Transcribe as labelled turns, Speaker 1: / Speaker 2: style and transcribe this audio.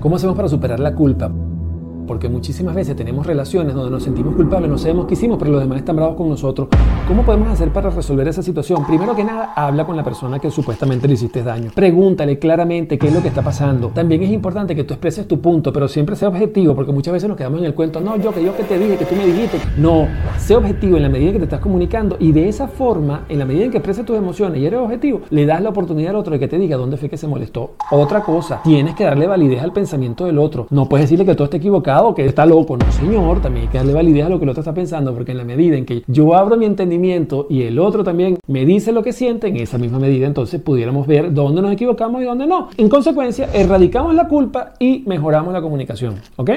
Speaker 1: ¿Cómo hacemos para superar la culpa? Porque muchísimas veces tenemos relaciones donde nos sentimos culpables, no sabemos qué hicimos, pero los demás están bravos con nosotros. ¿Cómo podemos hacer para resolver esa situación? Primero que nada, habla con la persona que supuestamente le hiciste daño. Pregúntale claramente qué es lo que está pasando. También es importante que tú expreses tu punto, pero siempre sea objetivo, porque muchas veces nos quedamos en el cuento, no, yo que yo que te dije, que tú me dijiste. No, sé objetivo en la medida en que te estás comunicando y de esa forma, en la medida en que expreses tus emociones y eres objetivo, le das la oportunidad al otro de que te diga dónde fue que se molestó. Otra cosa, tienes que darle validez al pensamiento del otro. No puedes decirle que todo está equivocado, que está loco no señor, también hay que darle validez a lo que el otro está pensando, porque en la medida en que yo abro mi entendimiento y el otro también me dice lo que siente, en esa misma medida entonces pudiéramos ver dónde nos equivocamos y dónde no. En consecuencia, erradicamos la culpa y mejoramos la comunicación. ¿Ok?